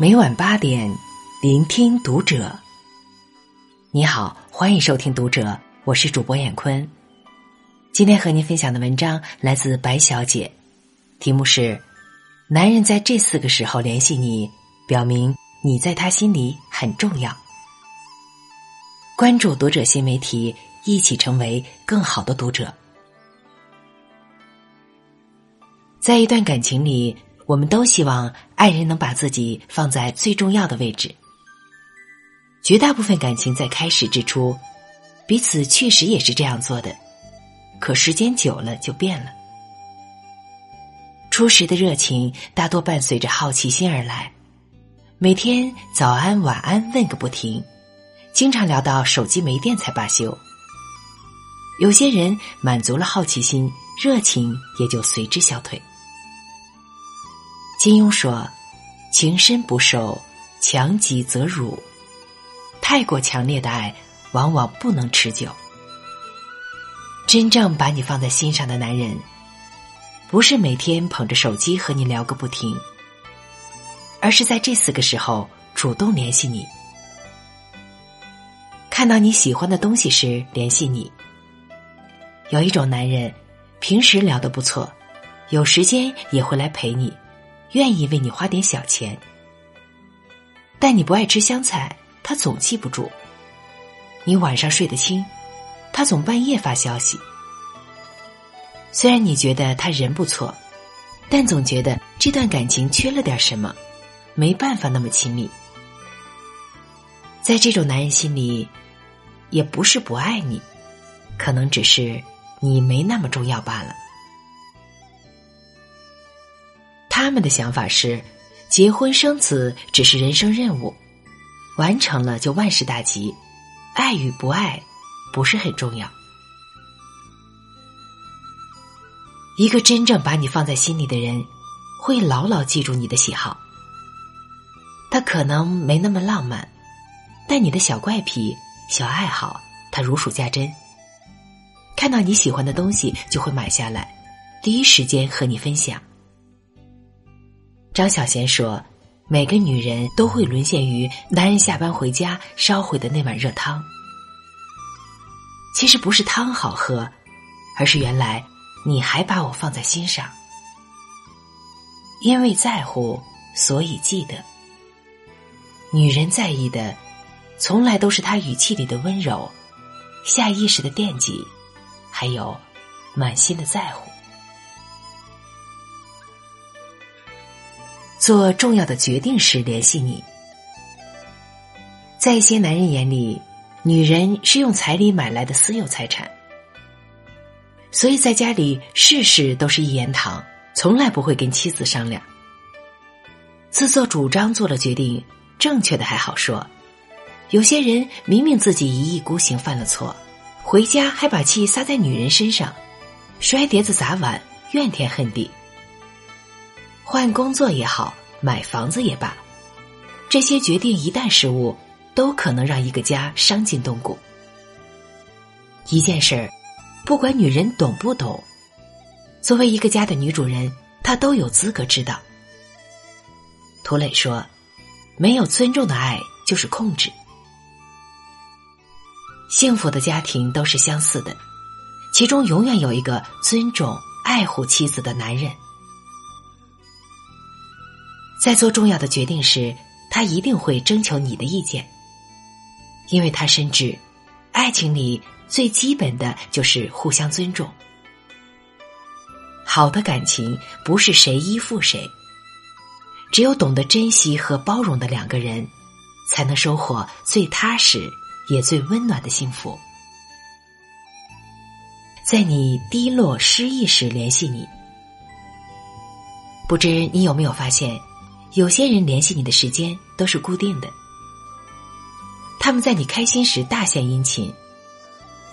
每晚八点，聆听读者。你好，欢迎收听读者，我是主播闫坤。今天和您分享的文章来自白小姐，题目是：男人在这四个时候联系你，表明你在他心里很重要。关注读者新媒体，一起成为更好的读者。在一段感情里。我们都希望爱人能把自己放在最重要的位置。绝大部分感情在开始之初，彼此确实也是这样做的，可时间久了就变了。初时的热情大多伴随着好奇心而来，每天早安晚安问个不停，经常聊到手机没电才罢休。有些人满足了好奇心，热情也就随之消退。金庸说：“情深不寿，强极则辱。太过强烈的爱，往往不能持久。真正把你放在心上的男人，不是每天捧着手机和你聊个不停，而是在这四个时候主动联系你，看到你喜欢的东西时联系你。有一种男人，平时聊得不错，有时间也会来陪你。”愿意为你花点小钱，但你不爱吃香菜，他总记不住；你晚上睡得轻，他总半夜发消息。虽然你觉得他人不错，但总觉得这段感情缺了点什么，没办法那么亲密。在这种男人心里，也不是不爱你，可能只是你没那么重要罢了。他们的想法是，结婚生子只是人生任务，完成了就万事大吉，爱与不爱不是很重要。一个真正把你放在心里的人，会牢牢记住你的喜好。他可能没那么浪漫，但你的小怪癖、小爱好，他如数家珍。看到你喜欢的东西，就会买下来，第一时间和你分享。张小娴说：“每个女人都会沦陷于男人下班回家烧毁的那碗热汤。其实不是汤好喝，而是原来你还把我放在心上。因为在乎，所以记得。女人在意的，从来都是她语气里的温柔，下意识的惦记，还有满心的在乎。”做重要的决定时联系你。在一些男人眼里，女人是用彩礼买来的私有财产，所以在家里事事都是一言堂，从来不会跟妻子商量。自作主张做了决定，正确的还好说，有些人明明自己一意孤行犯了错，回家还把气撒在女人身上，摔碟子砸碗，怨天恨地。换工作也好，买房子也罢，这些决定一旦失误，都可能让一个家伤筋动骨。一件事儿，不管女人懂不懂，作为一个家的女主人，她都有资格知道。涂磊说：“没有尊重的爱就是控制。幸福的家庭都是相似的，其中永远有一个尊重、爱护妻子的男人。”在做重要的决定时，他一定会征求你的意见，因为他深知，爱情里最基本的就是互相尊重。好的感情不是谁依附谁，只有懂得珍惜和包容的两个人，才能收获最踏实也最温暖的幸福。在你低落失意时联系你，不知你有没有发现？有些人联系你的时间都是固定的，他们在你开心时大献殷勤，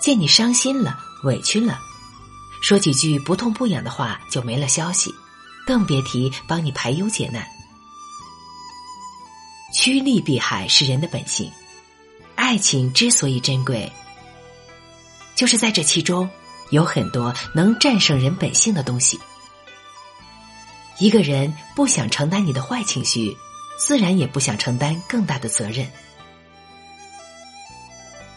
见你伤心了、委屈了，说几句不痛不痒的话就没了消息，更别提帮你排忧解难。趋利避害是人的本性，爱情之所以珍贵，就是在这其中有很多能战胜人本性的东西。一个人不想承担你的坏情绪，自然也不想承担更大的责任。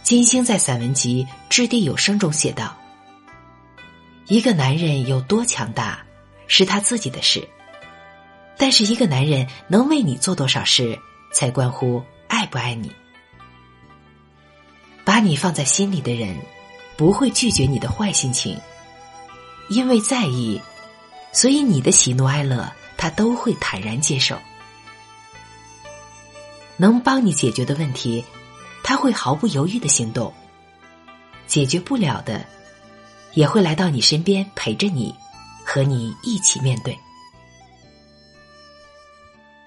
金星在散文集《掷地有声》中写道：“一个男人有多强大，是他自己的事；但是一个男人能为你做多少事，才关乎爱不爱你。把你放在心里的人，不会拒绝你的坏心情，因为在意，所以你的喜怒哀乐，他都会坦然接受。能帮你解决的问题。”他会毫不犹豫的行动，解决不了的，也会来到你身边陪着你，和你一起面对。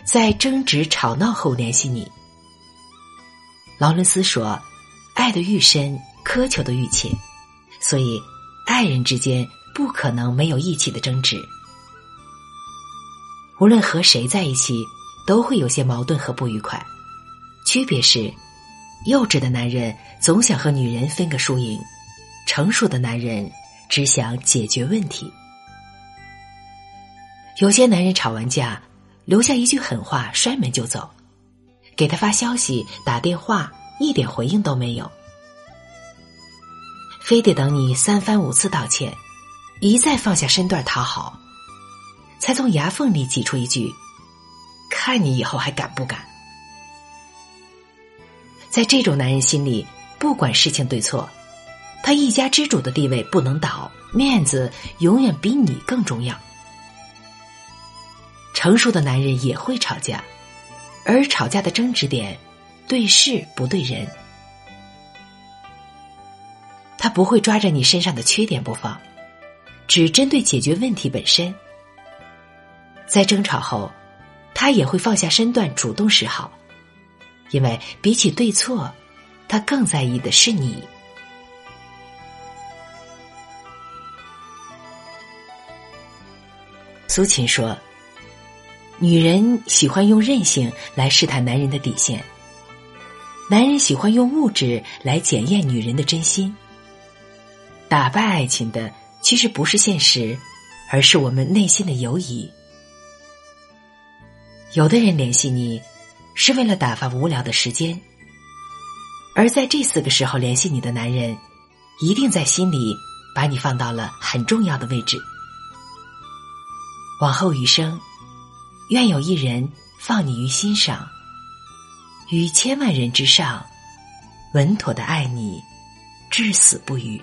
在争执吵闹后联系你。劳伦斯说：“爱的愈深，苛求的愈切，所以爱人之间不可能没有义气的争执。无论和谁在一起，都会有些矛盾和不愉快，区别是。”幼稚的男人总想和女人分个输赢，成熟的男人只想解决问题。有些男人吵完架，留下一句狠话，摔门就走，给他发消息、打电话，一点回应都没有，非得等你三番五次道歉，一再放下身段讨好，才从牙缝里挤出一句：“看你以后还敢不敢。”在这种男人心里，不管事情对错，他一家之主的地位不能倒，面子永远比你更重要。成熟的男人也会吵架，而吵架的争执点对事不对人，他不会抓着你身上的缺点不放，只针对解决问题本身。在争吵后，他也会放下身段，主动示好。因为比起对错，他更在意的是你。苏秦说：“女人喜欢用任性来试探男人的底线，男人喜欢用物质来检验女人的真心。打败爱情的其实不是现实，而是我们内心的犹疑。有的人联系你。”是为了打发无聊的时间，而在这四个时候联系你的男人，一定在心里把你放到了很重要的位置。往后余生，愿有一人放你于心上，于千万人之上，稳妥的爱你，至死不渝。